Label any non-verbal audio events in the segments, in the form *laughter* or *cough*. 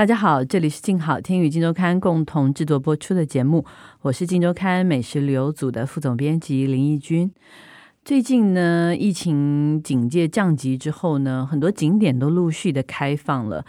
大家好，这里是静好听与静周刊共同制作播出的节目，我是静周刊美食旅游组的副总编辑林义君。最近呢，疫情警戒降级之后呢，很多景点都陆续的开放了。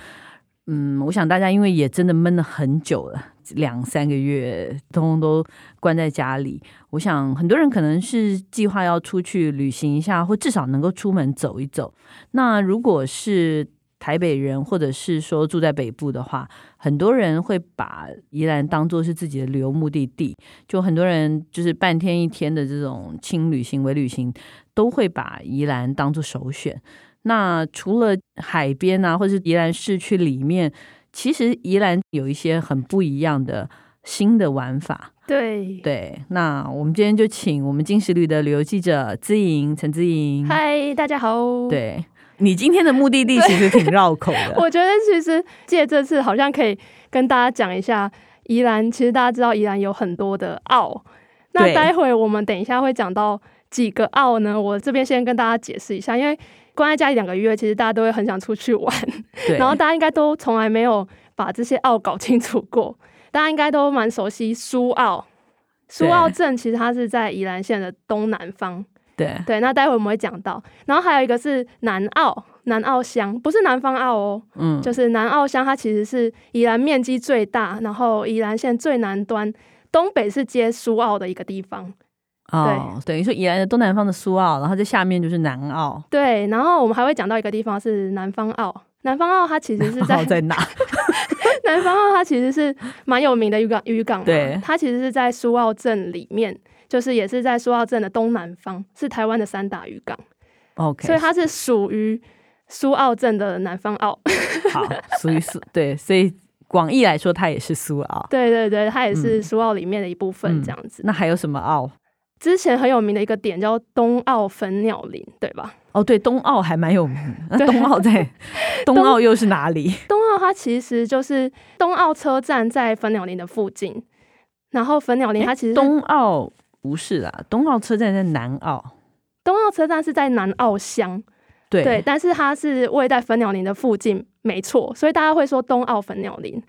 嗯，我想大家因为也真的闷了很久了，两三个月通通都关在家里。我想很多人可能是计划要出去旅行一下，或至少能够出门走一走。那如果是台北人，或者是说住在北部的话，很多人会把宜兰当做是自己的旅游目的地。就很多人就是半天一天的这种轻旅行、微旅行，都会把宜兰当做首选。那除了海边啊，或者是宜兰市区里面，其实宜兰有一些很不一样的新的玩法。对对，那我们今天就请我们金石旅的旅游记者资颖、陈资颖。嗨，大家好。对。你今天的目的地其实挺绕口的。*laughs* 我觉得其实借这次好像可以跟大家讲一下宜兰。其实大家知道宜兰有很多的澳，那待会我们等一下会讲到几个澳呢？我这边先跟大家解释一下，因为关在家里两个月，其实大家都会很想出去玩，*laughs* 然后大家应该都从来没有把这些澳搞清楚过。大家应该都蛮熟悉苏澳，苏澳镇其实它是在宜兰县的东南方。对对，那待会我们会讲到，然后还有一个是南澳，南澳乡不是南方澳哦，嗯，就是南澳乡，它其实是宜兰面积最大，然后宜兰县最南端，东北是接苏澳的一个地方。哦，对，等于说宜兰的东南方的苏澳，然后在下面就是南澳。对，然后我们还会讲到一个地方是南方澳，南方澳它其实是在在哪？*laughs* 南方澳它其实是蛮有名的渔港，渔港对，它其实是在苏澳镇里面。就是也是在苏澳镇的东南方，是台湾的三大渔港。OK，所以它是属于苏澳镇的南方澳。*laughs* 好，属于苏对，所以广义来说，它也是苏澳。对对对，它也是苏澳里面的一部分，这样子，嗯嗯。那还有什么澳？之前很有名的一个点叫东澳粉鸟林，对吧？哦，对，东澳还蛮有名。那东澳在 *laughs* 东澳又是哪里？*laughs* 东澳它其实就是东澳车站在粉鸟林的附近，然后粉鸟林它其实东澳。不是啦，东澳车站在南澳，东澳车站是在南澳乡，对，对，但是它是位在粉鸟林的附近，没错，所以大家会说东澳粉鸟林，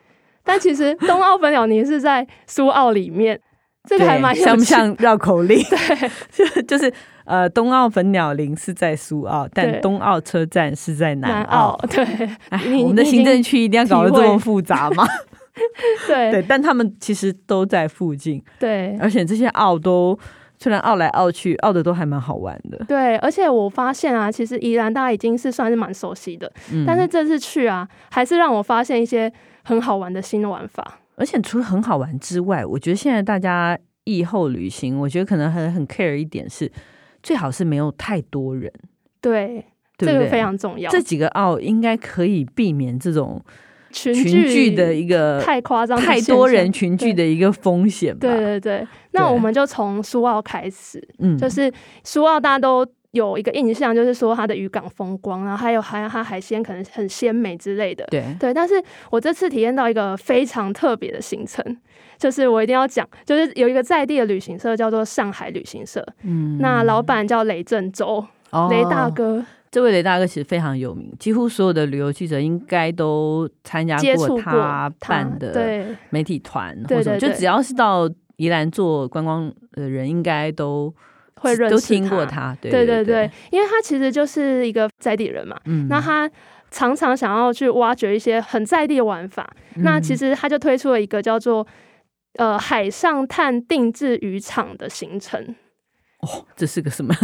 但其实东澳粉鸟林是在苏澳里面，*laughs* 这个还蛮像不像绕口令？*laughs* 对，*laughs* 就是呃，东澳粉鸟林是在苏澳，但东澳车站是在南澳，南澳对，哎，我们的行政区一定要搞得这么复杂吗？*laughs* 对对，但他们其实都在附近。对，而且这些澳都虽然澳来澳去，澳的都还蛮好玩的。对，而且我发现啊，其实宜兰大家已经是算是蛮熟悉的，嗯，但是这次去啊，还是让我发现一些很好玩的新的玩法。而且除了很好玩之外，我觉得现在大家疫后旅行，我觉得可能很很 care 一点是，最好是没有太多人。对，对，对，这个非常重要。这几个澳应该可以避免这种。群聚的一个太夸张，太多人群聚的一个风险。对对对，那我们就从苏澳开始。嗯，就是苏澳大家都有一个印象，就是说它的渔港风光，然后还有还有它海鲜可能很鲜美之类的。对对，但是我这次体验到一个非常特别的行程，*laughs* 就是我一定要讲，就是有一个在地的旅行社叫做上海旅行社。嗯，那老板叫雷正洲，哦，雷大哥。这位雷大哥其实非常有名，几乎所有的旅游记者应该都参加过他办的媒体团，或者就只要是到宜兰做观光的人，应该都会认识，都听过他。对对对，对，对，因为他其实就是一个在地人嘛，嗯，那他常常想要去挖掘一些很在地的玩法，嗯，那其实他就推出了一个叫做呃海上探定制渔场的行程。哦，这是个什么？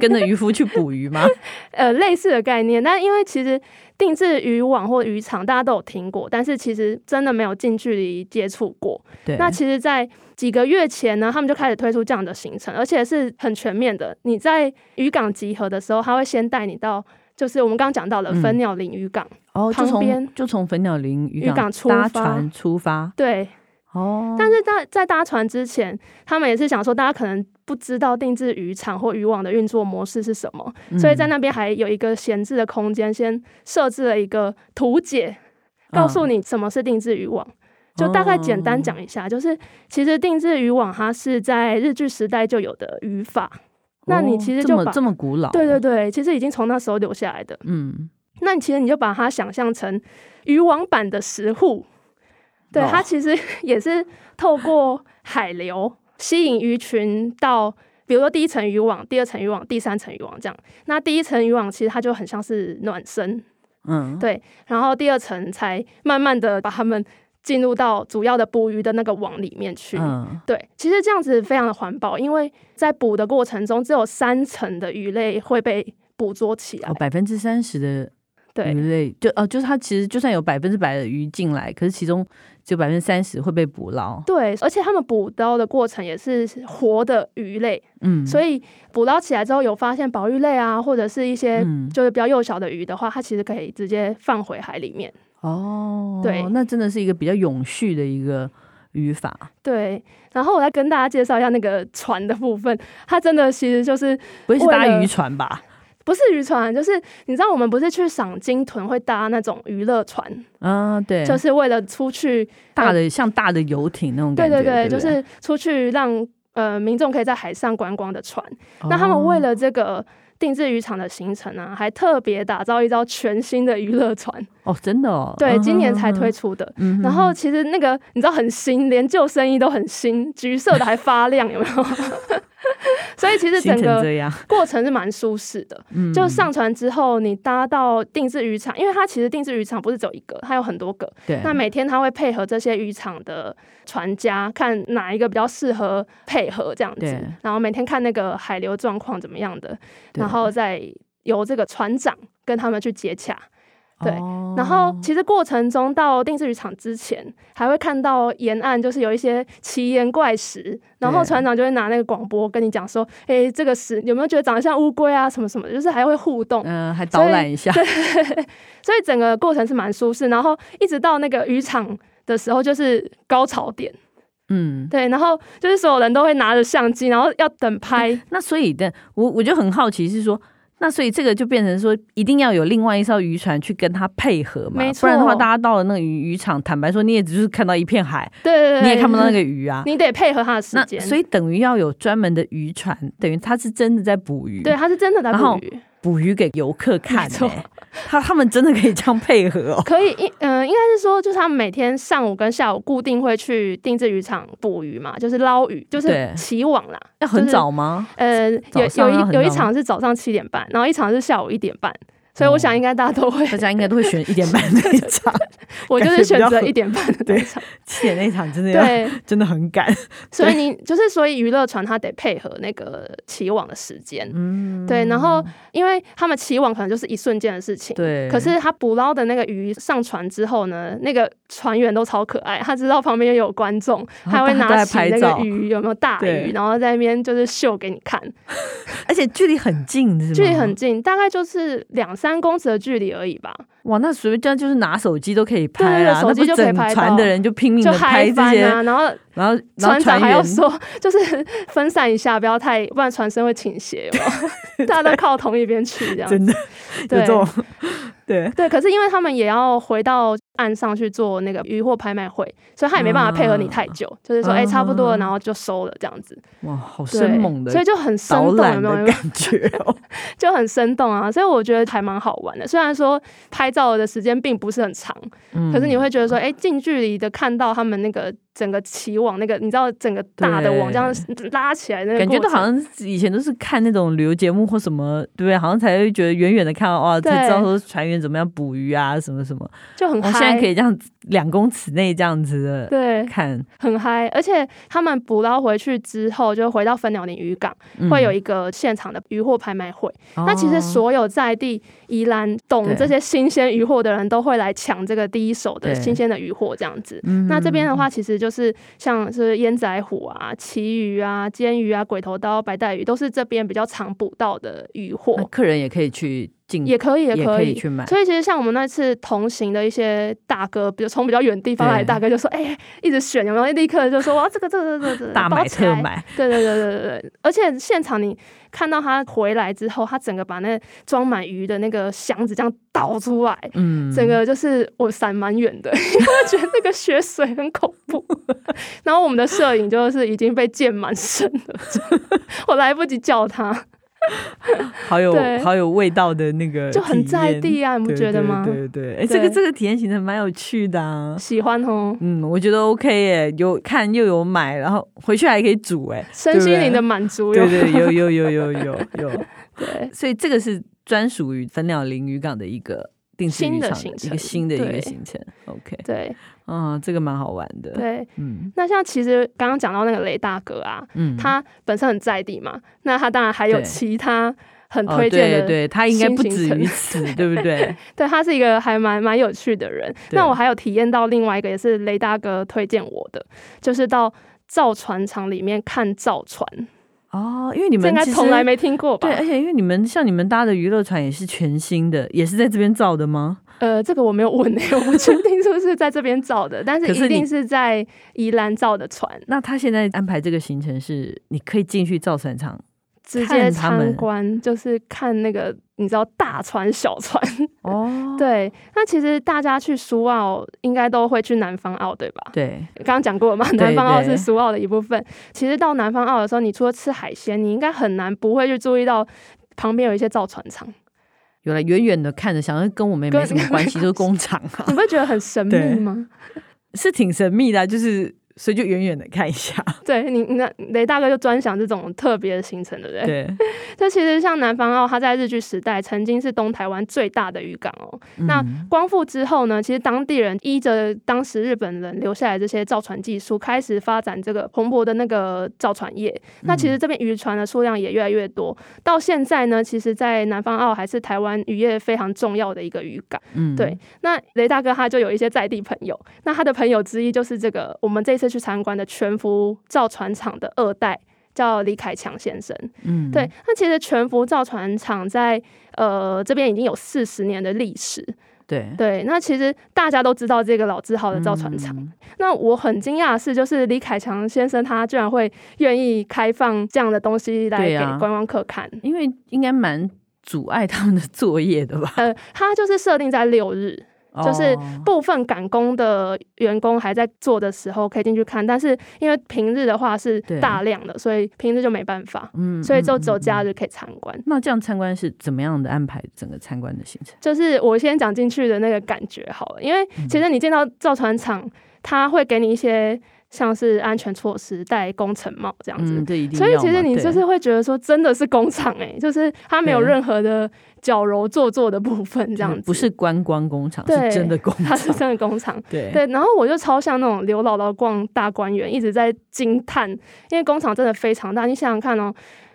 跟着渔夫去捕鱼吗？*laughs* 呃，类似的概念。但因为其实定制渔网或渔场大家都有听过，但是其实真的没有近距离接触过。对。那其实，在几个月前呢，他们就开始推出这样的行程，而且是很全面的。你在渔港集合的时候，他会先带你到就是我们刚刚讲到的粉鸟林渔港、嗯、哦，旁边就从粉鸟林渔港出发搭船出发，对。哦，但是在在搭船之前，他们也是想说，大家可能不知道定制渔场或渔网的运作模式是什么，嗯、所以在那边还有一个闲置的空间，先设置了一个图解，告诉你什么是定制渔网。嗯、就大概简单讲一下，就是其实定制渔网它是在日据时代就有的渔法，哦、那你其实就把这么这么古老，对对对，其实已经从那时候留下来的。嗯，那你其实你就把它想象成渔网版的石沪。对，它其实也是透过海流 *laughs* 吸引鱼群到，比如说第一层渔网、第二层渔网、第三层渔网这样。那第一层渔网其实它就很像是暖身，嗯，对。然后第二层才慢慢的把它们进入到主要的捕鱼的那个网里面去。嗯，对。其实这样子非常的环保，因为在捕的过程中，只有三层的鱼类会被捕捉起来，百分之三十的。对，鱼类就哦，就是它其实就算有百分之百的鱼进来，可是其中只有百分之三十会被捕捞。对，而且他们捕捞的过程也是活的鱼类，嗯，所以捕捞起来之后有发现保育类啊，或者是一些就是比较幼小的鱼的话，它其实可以直接放回海里面。哦，对，那真的是一个比较永续的一个渔法。对，然后我来跟大家介绍一下那个船的部分，它真的其实就是不会是搭渔船吧？不是渔船，就是你知道我们不是去赏鲸豚会搭那种娱乐船，啊，对，就是为了出去大的、呃、像大的游艇那种感觉，对对对，对对？就是出去让呃民众可以在海上观光的船。哦、那他们为了这个定制渔场的行程呢、啊，还特别打造一艘全新的娱乐船。哦，真的哦，对，今年才推出的。嗯、然后其实那个你知道很新，连救生衣都很新，橘色的还发亮，有没有？*laughs* 所以其实整个过程是蛮舒适的，就上船之后，你搭到定制渔场，因为它其实定制渔场不是只有一个，它有很多个。对。那每天它会配合这些渔场的船家，看哪一个比较适合配合这样子，然后每天看那个海流状况怎么样的，然后再由这个船长跟他们去接洽。对，然后其实过程中到定制渔场之前，还会看到沿岸就是有一些奇岩怪石，然后船长就会拿那个广播跟你讲说：“哎，这个石有没有觉得长得像乌龟啊？什么什么？就是还会互动，嗯，还导览一下。”对，*laughs* 所以整个过程是蛮舒适。然后一直到那个渔场的时候，就是高潮点。嗯，对，然后就是所有人都会拿着相机，然后要等拍。那所以的，我我就很好奇是说。那所以这个就变成说，一定要有另外一艘渔船去跟他配合嘛，没错。不然的话，大家到了那个渔渔场，坦白说，你也只是看到一片海，对对对，你也看不到那个鱼啊。你得配合他的时间。所以等于要有专门的渔船，等于他是真的在捕鱼，对，他是真的在捕鱼。捕鱼给游客看，欸，*laughs* 他他们真的可以这样配合哦？可以，应嗯，应该是说，就是他们每天上午跟下午固定会去定制渔场捕鱼嘛，就是捞鱼，就是起网啦。要很早吗？呃，有有一有一场是早上七点半，然后一场是下午一点半。所以我想，应该大家都会，大家应该都会选一点半那一场。*laughs* 我就是选择一点半的那一场，七点那一场真的要，对，真的很赶。所以你就是，所以娱乐船它得配合那个起网的时间，嗯，对。然后，因为他们起网可能就是一瞬间的事情，对。可是他捕捞的那个鱼上船之后呢，那个船员都超可爱，他知道旁边有观众，他会拿起那个鱼有没有大鱼，然后在那边就是秀给你看，*laughs* 而且距离很近，距离很近，大概就是两。三公尺的距离而已吧。哇，那随便这样就是拿手机都可以拍啊，手机就可以拍。船的人就拼命的拍这些啊，然后 *laughs* 然后船长还要说，就是分散一下，不要太，不然船身会倾斜，*laughs* 大家都靠同一边去这样。真的，对。对对，可是因为他们也要回到岸上去做那个渔货拍卖会，所以他也没办法配合你太久，啊、就是说，哎、欸，差不多了，然后就收了这样子。哇，好生猛的，所以就很生动，有没有感觉？*laughs* 就很生动啊，所以我觉得还蛮好玩的。虽然说拍照的时间并不是很长，嗯、可是你会觉得说，哎、欸，近距离的看到他们那个。整个起网那个，你知道整个大的网这样拉起来，那个感觉都好像以前都是看那种旅游节目或什么，对不对？好像才会觉得远远的看到哇，才知道说船员怎么样捕鱼啊，什么什么，就很嗨。现在可以这样两公尺内这样子的对看，很嗨。而且他们捕捞回去之后，就回到分鸟林渔港，会有一个现场的渔获拍卖会。那其实所有在地宜兰懂这些新鲜渔获的人都会来抢这个第一手的新鲜的渔获，这样子。那这边的话，其实。就是像是烟仔虎啊、旗鱼啊、煎鱼啊、鬼头刀、白带鱼，都是这边比较常捕到的渔获。客人也可以去进也可以，也可以，去买。所以其实像我们那次同行的一些大哥，比如从比较远地方来的大哥，就说：“哎、欸，一直选有没有？”立刻就说：“哇，这个，这个，这个，这个，大买特买。”对对对对对对，而且现场你看到他回来之后，他整个把那装满鱼的那个箱子这样倒出来，嗯，整个就是我闪蛮远的，因为我觉得那个血水很恐怖。*laughs* 然后我们的摄影就是已经被溅满身了，*laughs* 我来不及叫他。*laughs* 好有好有味道的那个，就很在地啊，你不觉得吗？对对。对，哎，这个这个体验行程蛮有趣的啊，喜欢哦。嗯，我觉得 OK 耶，有看又有买，然后回去还可以煮，哎，身心灵的满足，对对，有有有有有有，*laughs* 对，所以这个是专属于粉鸟林渔港的一个定制渔场的一个新的一个行程，OK，对。嗯，这个蛮好玩的。对，嗯，那像其实刚刚讲到那个雷大哥啊，嗯，他本身很在地嘛，那他当然还有其他很推荐的，对对，他应该不止于此，对不对？*laughs* 对，他是一个还蛮蛮有趣的人。那我还有体验到另外一个，也是雷大哥推荐我的，就是到造船厂里面看造船。哦，因为你们应该从来没听过吧？对，而且因为你们像你们搭的娱乐船也是全新的，也是在这边造的吗？呃，这个我没有问诶，*laughs* 我不确定是不是在这边造的，但是一定是在宜兰造的船。那他现在安排这个行程是，你可以进去造船厂直接参观，就是看那个你知道大船小船哦。*laughs* 对，那其实大家去苏澳应该都会去南方澳，对吧？对，刚刚讲过了嘛，南方澳是苏澳的一部分。其实到南方澳的时候，你除了吃海鲜，你应该很难不会去注意到旁边有一些造船厂。有了，远远的看着，想要跟我们也没什么关系，就是工厂啊。*laughs* 你不会觉得很神秘吗？*laughs* 是挺神秘的啊，就是。所以就远远的看一下，*laughs* 对你，那雷大哥就专享这种特别的行程，对不对？对。*laughs* 这其实像南方澳，它在日据时代曾经是东台湾最大的渔港哦。嗯、那光复之后呢，其实当地人依着当时日本人留下来这些造船技术，开始发展这个蓬勃的那个造船业。那其实这边渔船的数量也越来越多。到现在呢，其实，在南方澳还是台湾渔业非常重要的一个渔港。嗯，对。那雷大哥他就有一些在地朋友，那他的朋友之一就是这个我们这次去参观的全福造船厂的二代，叫李凯强先生。嗯，对，那其实全福造船厂在呃这边已经有四十年的历史。对对，那其实大家都知道这个老字号的造船厂。嗯、那我很惊讶的是，就是李凯强先生他居然会愿意开放这样的东西来给观光客看，因为应该蛮阻碍他们的作业的吧？呃，他就是设定在六日。就是部分赶工的员工还在做的时候可以进去看，但是因为平日的话是大量的，所以平日就没办法。嗯，所以就只有假日可以参观。那这样参观是怎么样的安排？整个参观的行程？就是我先讲进去的那个感觉好了，因为其实你进到造船厂，它会给你一些。像是安全措施，戴工程帽这样子，嗯、所以其实你就是会觉得说，真的是工厂哎、欸，就是它没有任何的矫揉做作的部分这样子，不是观光工厂，是 *laughs* 真的工厂，它是真的工厂。对对，然后我就超像那种刘姥姥逛大观园，一直在惊叹，因为工厂真的非常大，你想想看哦。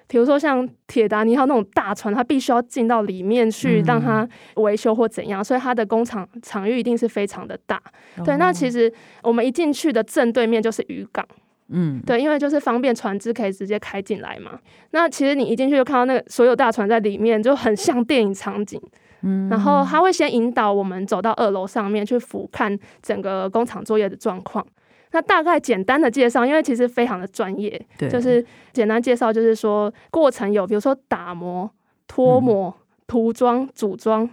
比如说像铁达尼号那种大船，它必须要进到里面去让它维修或怎样，嗯、所以它的工厂场域一定是非常的大。哦、对，那其实我们一进去的正对面就是渔港，嗯，对，因为就是方便船只可以直接开进来嘛。那其实你一进去就看到那个所有大船在里面，就很像电影场景。嗯，然后他会先引导我们走到二楼上面去俯瞰整个工厂作业的状况。那大概简单的介绍，因为其实非常的专业，对就是简单介绍，就是说过程有，比如说打磨、脱模、涂装、组装，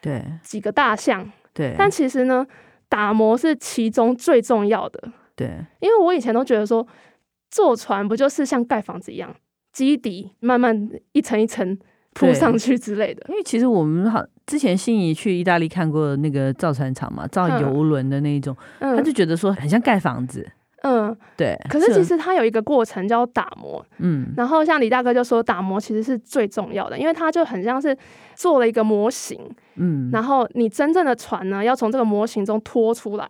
对，几个大项，对。但其实呢，打磨是其中最重要的，对。因为我以前都觉得说，坐船不就是像盖房子一样，基底慢慢一层一层。铺上去之类的，因为其实我们好之前心仪去意大利看过那个造船厂嘛，造游轮的那一种，嗯、他就觉得说很像盖房子，嗯，对。可是其实它有一个过程叫打磨，嗯，然后像李大哥就说打磨其实是最重要的，因为它就很像是做了一个模型，嗯，然后你真正的船呢要从这个模型中拖出来。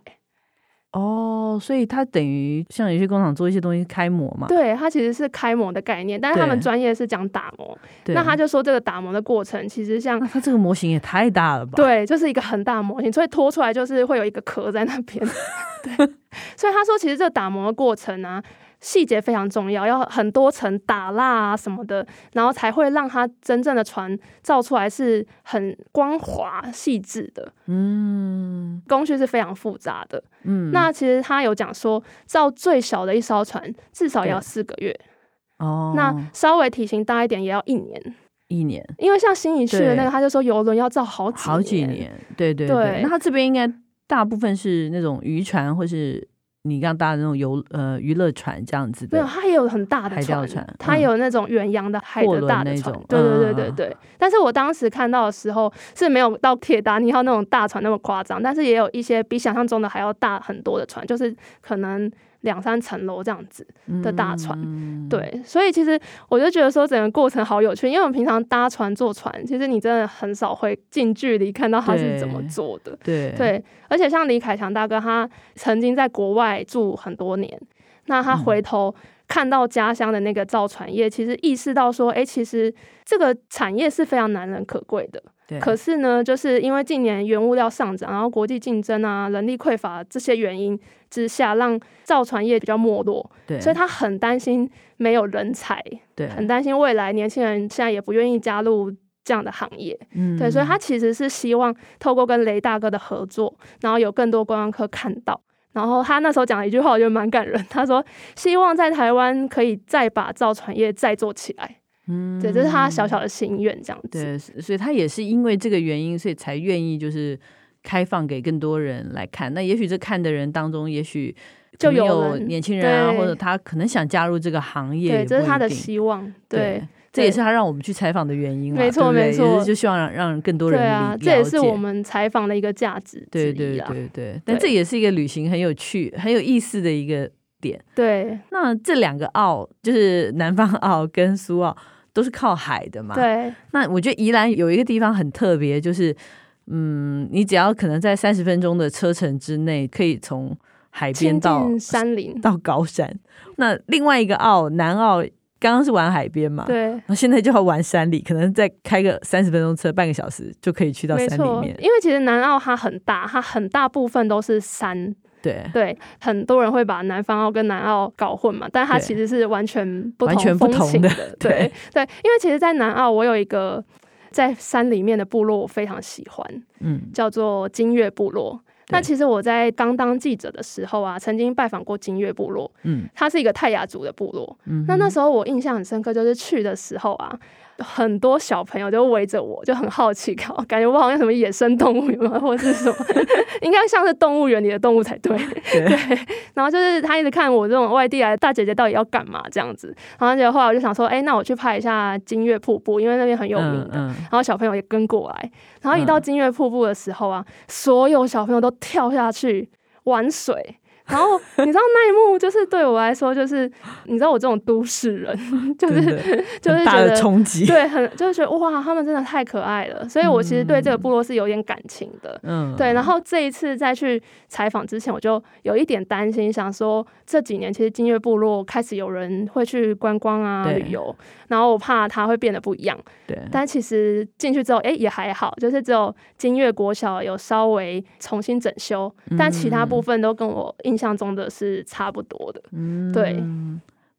哦，所以它等于像有些工厂做一些东西开模嘛？对，它其实是开模的概念，但是他们专业是讲打磨。那他就说这个打磨的过程，其实像它这个模型也太大了吧？对，就是一个很大模型，所以拖出来就是会有一个壳在那边。*laughs* *laughs* 对，所以他说其实这个打磨的过程呢、啊，细节非常重要，要很多层打蜡啊什么的，然后才会让它真正的船造出来是很光滑细致的。嗯，工序是非常复杂的。嗯，那其实他有讲说，造最小的一艘船至少要四个月。哦，那稍微体型大一点也要一年。一年，因为像新一去的那个，他就说游轮要造好几好几年。对对对，对那他这边应该大部分是那种渔船，或是。你刚搭的那种游呃娱乐船这样子的，没有，它也有很大的船，它有那种远洋的海的大的船，嗯、对对对对对。嗯、但是我当时看到的时候是没有到铁达尼号那种大船那么夸张，但是也有一些比想象中的还要大很多的船，就是可能。两三层楼这样子的大船，嗯、对，所以其实我就觉得说整个过程好有趣，因为我们平常搭船坐船，其实你真的很少会近距离看到他是怎么做的，对，对，而且像李凯强大哥，他曾经在国外住很多年，那他回头看到家乡的那个造船业，其实意识到说，哎、欸，其实这个产业是非常难能可贵的。对可是呢，就是因为近年原物料上涨，然后国际竞争啊、人力匮乏这些原因之下，让造船业比较没落。对，所以他很担心没有人才，对，很担心未来年轻人现在也不愿意加入这样的行业。嗯，对，所以他其实是希望透过跟雷大哥的合作，然后有更多观光客看到。然后他那时候讲了一句话，我觉得蛮感人。他说：“希望在台湾可以再把造船业再做起来。”嗯，对，这是他小小的心愿，这样子。对，所以他也是因为这个原因，所以才愿意就是开放给更多人来看。那也许这看的人当中，也许就有年轻人啊，或者他可能想加入这个行业，对，这是他的希望。对，对这也是他让我们去采访的原因。没错，没错，就希望让让更多人对啊，这也是我们采访的一个价值。对对对对，但这也是一个旅行很有趣、很有意思的一个点。对，那这两个澳就是南方澳跟苏澳。都是靠海的嘛？对。那我觉得宜兰有一个地方很特别，就是嗯，你只要可能在三十分钟的车程之内，可以从海边到山林到高山。那另外一个澳南澳，刚刚是玩海边嘛？对。那现在就要玩山里，可能再开个三十分钟车，半个小时就可以去到山里面。因为其实南澳它很大，它很大部分都是山。对对，很多人会把南方澳跟南澳搞混嘛，但它其实是完全不同风情的。的对对，因为其实，在南澳我有一个在山里面的部落，我非常喜欢，嗯，叫做金月部落。那其实我在刚当记者的时候啊，曾经拜访过金月部落，嗯，它是一个泰雅族的部落。嗯，那那时候我印象很深刻，就是去的时候啊。很多小朋友就围着我，就很好奇，感觉我好像什么野生动物园或者是什么，*laughs* 应该像是动物园里的动物才对。对，对，然后就是他一直看我这种外地来的大姐姐到底要干嘛这样子，然后结果后来我就想说，哎、欸，那我去拍一下金月瀑布，因为那边很有名的。嗯嗯、然后小朋友也跟过来，然后一到金月瀑布的时候啊，所有小朋友都跳下去玩水。然后你知道那一幕，就是对我来说，就是你知道我这种都市人，就是就是觉得冲击，对，很就是觉得哇，他们真的太可爱了，所以我其实对这个部落是有点感情的，嗯，对。然后这一次再去采访之前，我就有一点担心，想说这几年其实金月部落开始有人会去观光啊旅游，然后我怕它会变得不一样，对。但其实进去之后，哎，也还好，就是只有金月国小有稍微重新整修，但其他部分都跟我印象中的是差不多的，嗯，对。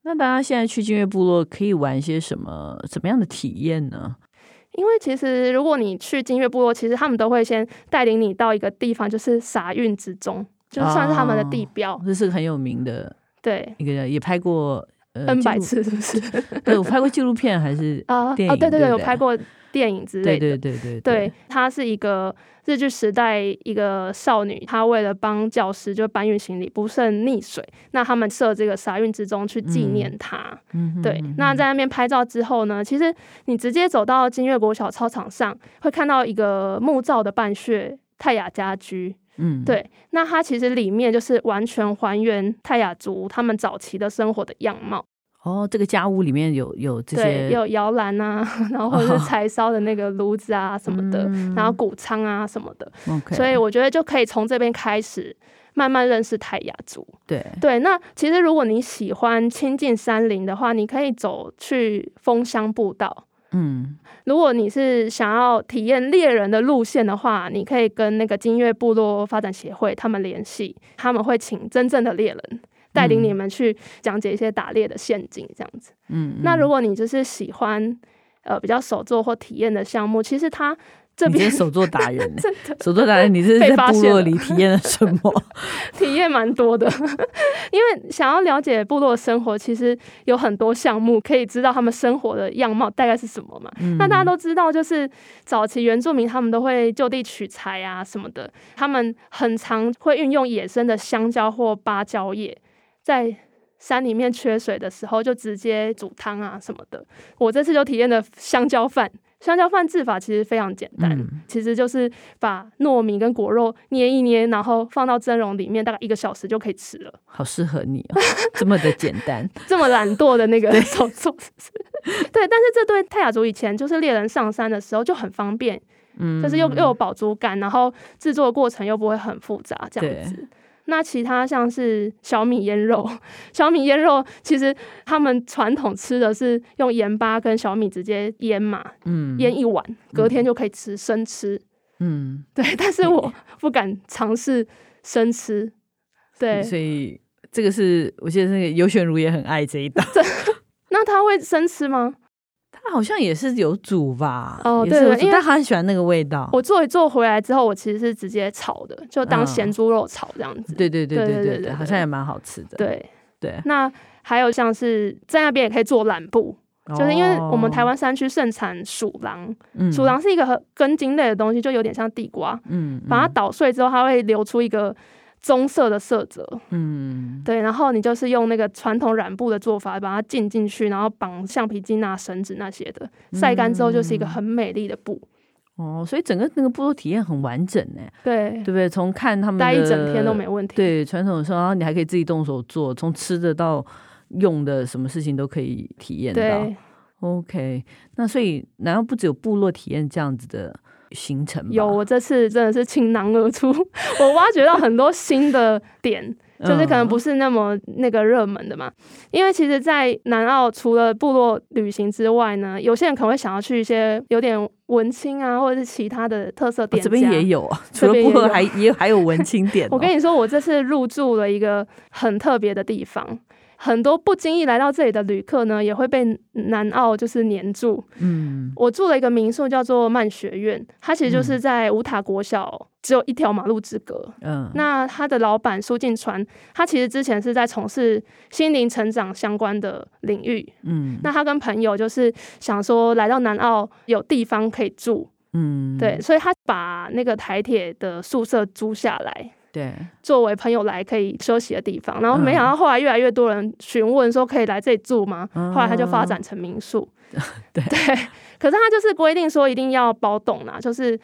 那大家现在去金月部落可以玩一些什么？什么样的体验呢？因为其实如果你去金月部落，其实他们都会先带领你到一个地方，就是撒运之中，就算是他们的地标，哦、这是很有名的。对，一个也拍过 N 百次，是不是？*laughs* 对，我拍过纪录片还是啊？哦，对对对，有拍过。电影之类的，对对对对，对，对，她是一个日据时代一个少女，她为了帮教师就搬运行李不慎溺水，那他们设这个沙运之中去纪念她。嗯，对。那在那边拍照之后呢，其实你直接走到金岳国小操场上，会看到一个木造的半穴泰雅家居。嗯，对。那它其实里面就是完全还原泰雅族他们早期的生活的样貌。哦，这个家屋里面有有这些，有摇篮啊，*laughs* 然后或者是柴烧的那个炉子啊什么的，然后谷仓啊什么的。所以我觉得就可以从这边开始慢慢认识泰雅族。对对，那其实如果你喜欢亲近山林的话，你可以走去枫香步道。嗯，如果你是想要体验猎人的路线的话，你可以跟那个金岳部落发展协会他们联系，他们会请真正的猎人。带领你们去讲解一些打猎的陷阱这样子。嗯，那如果你就是喜欢呃比较手作或体验的项目，其实它。这边手作达人，*laughs* 手作达人，你是在部落里体验了什么？*laughs* 体验蛮多的，*laughs* 因为想要了解部落生活，其实有很多项目可以知道他们生活的样貌大概是什么嘛。嗯、那大家都知道，就是早期原住民他们都会就地取材啊什么的，他们很常会运用野生的香蕉或芭蕉叶，在山里面缺水的时候就直接煮汤啊什么的。我这次就体验了香蕉饭。香蕉饭制法其实非常简单，嗯、其实就是把糯米跟果肉捏一捏，然后放到蒸笼里面，大概一个小时就可以吃了。好适合你哦，这么的简单，*laughs* 这么懒惰的那个 *laughs* 手作，*laughs* 对。但是这对泰雅族以前就是猎人上山的时候就很方便，嗯，就是又又有饱足感，然后制作的过程又不会很复杂，这样子。那其他像是小米腌肉，*laughs* 小米腌肉其实他们传统吃的是用盐巴跟小米直接腌嘛，嗯，腌一碗，隔天就可以吃生吃，嗯，对。*laughs* 但是我不敢尝试生吃，对。所以这个是我记得那个尤玄如也很爱这一道。*laughs* 那他会生吃吗？他好像也是有煮吧，哦，对，对，因为他很喜欢那个味道。我做一做回来之后，我其实是直接炒的，就当咸猪肉炒这样子。对对对对对对，好像也蛮好吃的。对对。那还有像是在那边也可以做染布，就是因为我们台湾山区盛产薯榔，薯榔是一个根茎类的东西，就有点像地瓜。嗯。把它捣碎之后，它会流出一个。棕色的色泽，嗯，对，然后你就是用那个传统染布的做法，把它浸进去，然后绑橡皮筋啊、绳子那些的，晒干之后就是一个很美丽的布。哦，所以整个那个部落体验很完整呢，对，对不对？从看他们待一整天都没问题。对，传统的时候，然后你还可以自己动手做，从吃的到用的，什么事情都可以体验到。，OK，那所以难道不只有部落体验这样子的？行程有，我这次真的是倾囊而出，*laughs* 我挖掘到很多新的点，就是可能不是那么那个热门的嘛。因为其实，在南澳除了部落旅行之外呢，有些人可能会想要去一些有点文青啊，或者是其他的特色点。这边也有啊，*laughs* 除了部落还也还有文青点。*laughs* 我跟你说，我这次入住了一个很特别的地方。很多不经意来到这里的旅客呢，也会被南澳就是黏住。嗯，我住了一个民宿，叫做曼学院，它其实就是在五塔国小只有一条马路之隔。嗯，那他的老板苏进川，他其实之前是在从事心灵成长相关的领域。嗯，那他跟朋友就是想说来到南澳有地方可以住。嗯，对，所以他把那个台铁的宿舍租下来。对，作为朋友来可以休息的地方，然后没想到后来越来越多人询问说可以来这里住吗？嗯、后来他就发展成民宿。*laughs* 对，对，可是他就是规定说一定要包栋啦，就是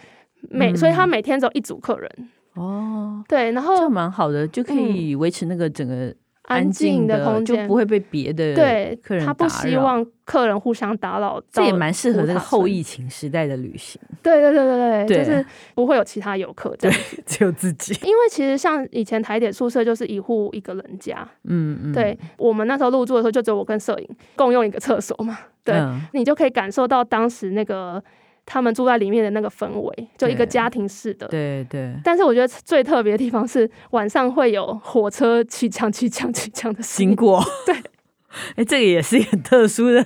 每、嗯、所以他每天只有一组客人。哦，对，然后这蛮好的，就可以维持那个整个。安静的空间就不会被别的对客人打扰。他不希望客人互相打扰。这也蛮适合这个后疫情时代的旅行。对对对对对，就是不会有其他游客，对，*laughs* 只有自己。因为其实像以前台铁宿舍就是一户一个人家，嗯嗯，对，我们那时候入住的时候就只有我跟摄影共用一个厕所嘛，对，你就可以感受到当时那个。他们住在里面的那个氛围，就一个家庭式的。对对。对，但是我觉得最特别的地方是晚上会有火车起枪起枪起枪的经过。*laughs* 对，*laughs* 哎、欸，这个也是一个很特殊的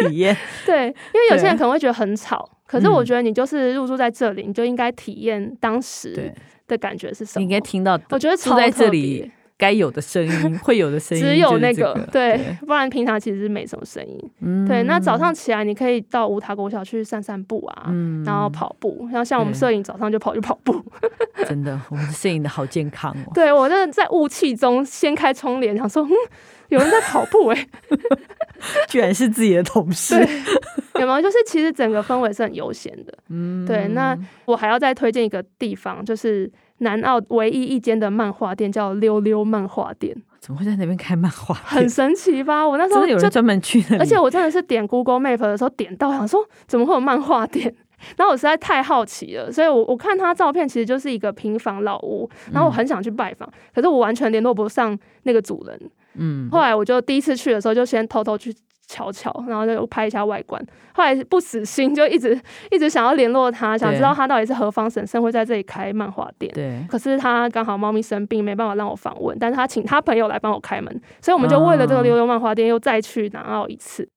体验。*laughs* 对，因为有些人可能会觉得很吵，可是我觉得你就是入住在这里，嗯、你就应该体验当时的感觉是什么？你应该听到，我觉得住在这里。该有的声音，会有的声音，只有那个，个对，不然平常其实是没什么声音。嗯，对。那早上起来，你可以到五塔国小去散散步啊，嗯，然后跑步。然后像我们摄影早上就跑去跑步，真的，我们摄影的好健康哦。*laughs* 对，我真的在雾气中掀开窗帘，想说，嗯，有人在跑步哎、欸，*laughs* 居然是自己的同事。有没有？就是其实整个氛围是很悠闲的。嗯，对。那我还要再推荐一个地方，就是。南澳唯一一间的漫画店叫溜溜漫画店，怎么会在那边开漫画？很神奇吧？我那时候真的有人专门去而且我真的是点 Google Map 的时候点到，想说怎么会有漫画店？*laughs* 然后我实在太好奇了，所以我我看他照片其实就是一个平房老屋，然后我很想去拜访，嗯、可是我完全联络不上那个主人。嗯，后来我就第一次去的时候就先偷偷去瞧瞧，然后就拍一下外观。后来不死心，*laughs* 就一直一直想要联络他，想知道他到底是何方神圣会在这里开漫画店。对。可是他刚好猫咪生病，没办法让我访问，但是他请他朋友来帮我开门，所以我们就为了这个溜溜漫画店又再去南澳一次。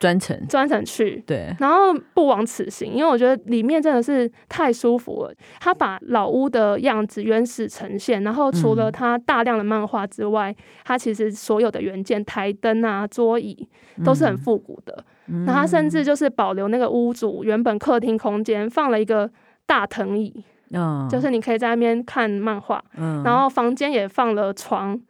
专程。专程去，对，然后不枉此行，因为我觉得里面真的是太舒服了。他把老屋的样子原始呈现，然后除了他大量的漫画之外，他、嗯、其实所有的原件、台灯啊、桌椅都是很复古的。然后、他甚至就是保留那个屋主原本客厅空间放了一个大藤椅，嗯，就是你可以在那边看漫画，嗯，然后房间也放了床，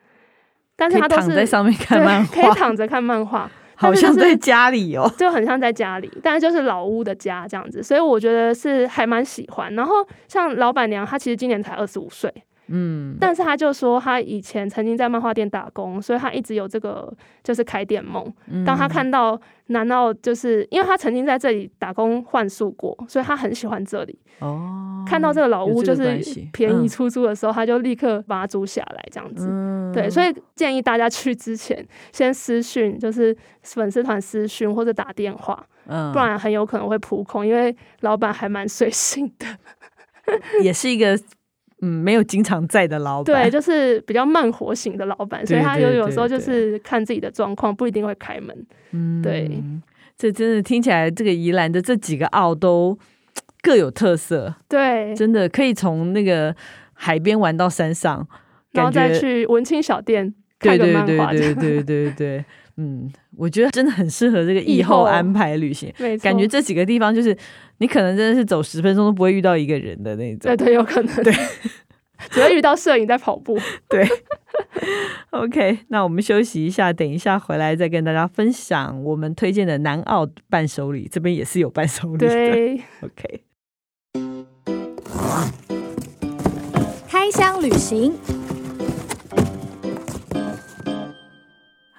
但是他都是躺在上面看漫画，可以躺着看漫画。好像在家里哦，就很像在家里，但是就是老屋的家这样子，所以我觉得是还蛮喜欢。然后像老板娘，她其实今年才二十五岁。嗯，但是他就说他以前曾经在漫画店打工，所以他一直有这个就是开店梦。嗯、当他看到难道，就是因为他曾经在这里打工换宿过，所以他很喜欢这里。哦，看到这个老屋就是便宜出租的时候，他就立刻把它租下来，这样子。嗯、对，所以建议大家去之前先私讯，就是粉丝团私讯或者打电话，嗯、不然很有可能会扑空，因为老板还蛮随性的，*laughs* 也是一个。嗯，没有经常在的老板，对，就是比较慢活型的老板，所以他有有时候就是看自己的状况，不一定会开门。嗯，对，这真的听起来，这个宜兰的这几个澳都各有特色。对，真的可以从那个海边玩到山上，然后再去文青小店看个漫画。对对对对对对对，嗯，我觉得真的很适合这个以后安排旅行。感觉这几个地方就是。你可能真的是走十分钟都不会遇到一个人的那种，对对，有可能，对，*laughs* 只会遇到摄影在跑步，*laughs* 对。OK，那我们休息一下，等一下回来再跟大家分享我们推荐的南澳伴手礼，这边也是有伴手礼的。对，*laughs* OK。开箱旅行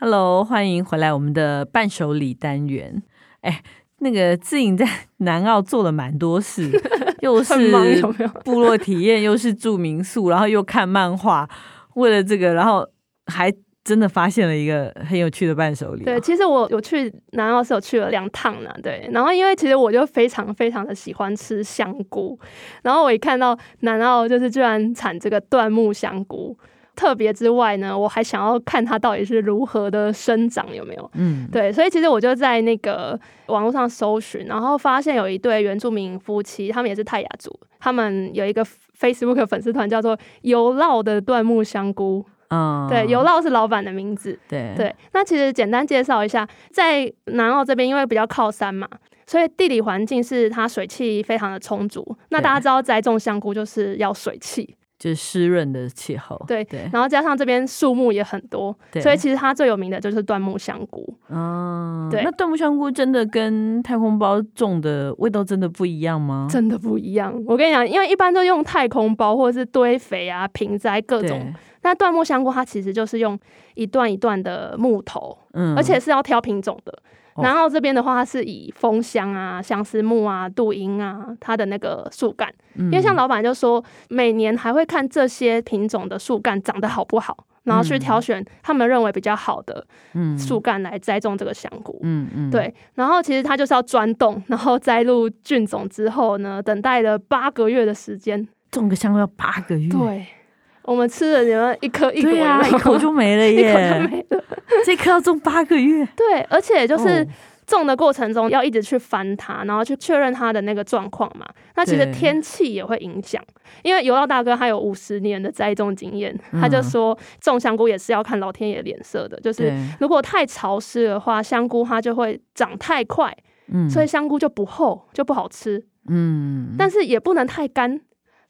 ，Hello，欢迎回来我们的伴手礼单元，哎。那个自颖在 *laughs* 南澳做了蛮多事，*laughs* 又是部落体验，又是住民宿，然后又看漫画。为了这个，然后还真的发现了一个很有趣的伴手礼。对，其实我有去南澳是有去了两趟呢。对，然后因为其实我就非常非常的喜欢吃香菇，然后我一看到南澳就是居然产这个椴木香菇。特别之外呢，我还想要看它到底是如何的生长，有没有？嗯，对，所以其实我就在那个网络上搜寻，然后发现有一对原住民夫妻，他们也是泰雅族，他们有一个 Facebook 粉丝团叫做“游烙的椴木香菇”。嗯，对，游烙是老板的名字。对对，那其实简单介绍一下，在南澳这边，因为比较靠山嘛，所以地理环境是它水汽非常的充足。那大家知道栽种香菇就是要水汽。就是湿润的气候，对对，然后加上这边树木也很多，所以其实它最有名的就是椴木香菇。嗯，对，那椴木香菇真的跟太空包种的味道真的不一样吗？真的不一样。我跟你讲，因为一般都用太空包或者是堆肥啊、平栽各种，那椴木香菇它其实就是用一段一段的木头，嗯，而且是要挑品种的。然后这边的话，它是以枫香啊、相思木啊、杜英啊，它的那个树干，嗯、因为像老板就说，每年还会看这些品种的树干长得好不好，然后去挑选他们认为比较好的树干来栽种这个香菇。嗯嗯，对。然后其实它就是要钻洞，然后栽入菌种之后呢，等待了八个月的时间，种个香菇要八个月。对。我们吃了你们一颗一口，啊，一口就没了耶，一口就没了。*laughs* 这颗要种八个月，对，而且就是种的过程中要一直去翻它，然后去确认它的那个状况嘛。那其实天气也会影响，因为游烙大哥他有五十年的栽种经验，他就说种香菇也是要看老天爷脸色的，就是如果太潮湿的话，香菇它就会长太快，所以香菇就不厚，就不好吃。嗯，但是也不能太干。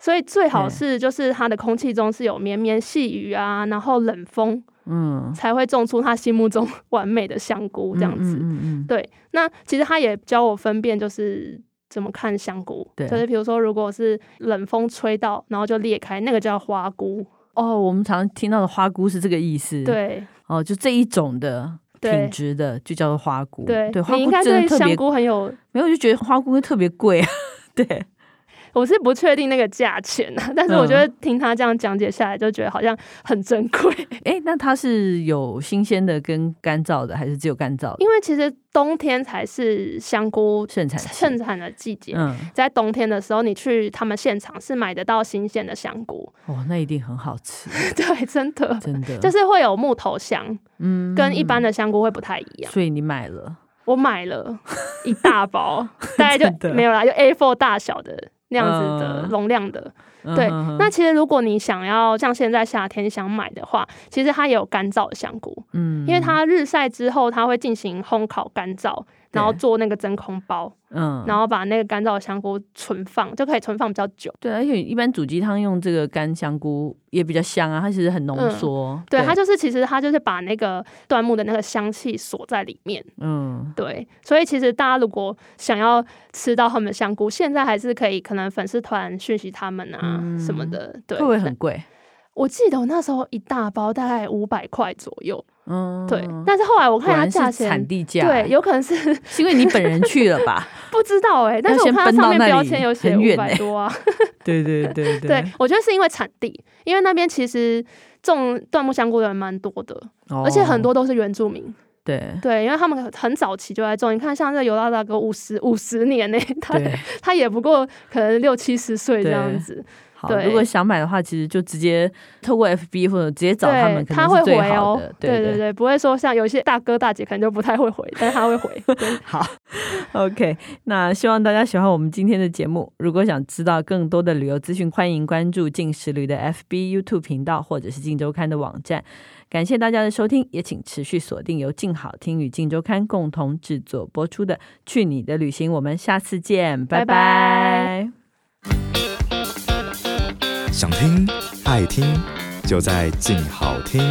所以最好是就是它的空气中是有绵绵细雨啊，然后冷风，嗯，才会种出他心目中 *laughs* 完美的香菇这样子。嗯，嗯，嗯对。那其实他也教我分辨，就是怎么看香菇。对。就是比如说，如果是冷风吹到，然后就裂开，那个叫花菇。哦，我们常听到的花菇是这个意思。对。哦，就这一种的挺直的就叫做花菇。对。对，花菇真的特别。香菇很有，没有就觉得花菇会特别贵啊。*laughs* 对。我是不确定那个价钱啊，*laughs* 但是我觉得听他这样讲解下来，就觉得好像很珍贵。*laughs* 哎、那它是有新鲜的跟干燥的，还是只有干燥的？因为其实冬天才是香菇盛产盛产的季节。嗯，在冬天的时候，你去他们现场是买得到新鲜的香菇。哦，那一定很好吃。*laughs* 对，真的，真的，就是会有木头香，嗯，跟一般的香菇会不太一样。所以你买了？我买了一大包，大概就没有啦，就 A4 大小的那样子的容量的。嗯、对，嗯、那其实如果你想要像现在夏天想买的话，其实它也有干燥的香菇，嗯，因为它日晒之后，它会进行烘烤干燥，然后做那个真空包。嗯，然后把那个干燥的香菇存放，就可以存放比较久。对，而且一般煮鸡汤用这个干香菇也比较香啊，它其实很浓缩。嗯、对，对，它就是其实它就是把那个椴木的那个香气锁在里面。嗯，对，所以其实大家如果想要吃到他们的香菇，现在还是可以，可能粉丝团讯息他们啊、嗯、什么的。对，会不会很贵？我记得我那时候一大包大概五百块左右。嗯，对，但是后来我看它价钱，产地价，对，有可能是是因为你本人去了吧？*laughs* 不知道哎、欸，但是我看它上面标签有写五百多啊。*laughs* 对对对对，对，我觉得是因为产地，因为那边其实种椴木香菇的人蛮多的，哦、而且很多都是原住民。对对，因为他们很早期就在种，你看像这尤大大哥五十五十年呢、欸，他他也不过可能六七十岁这样子。如果想买的话，其实就直接透过 FB 或者直接找他们，他会回哦。对对对，不会说像有些大哥大姐可能就不太会回，但是他会回。*laughs* 好，OK，那希望大家喜欢我们今天的节目。如果想知道更多的旅游资讯，欢迎关注镜食旅的 FB、YouTube 频道，或者是镜周刊的网站。感谢大家的收听，也请持续锁定由静好听与静周刊共同制作播出的《去你的旅行》，我们下次见，拜拜。拜拜。想听爱听，就在静好听。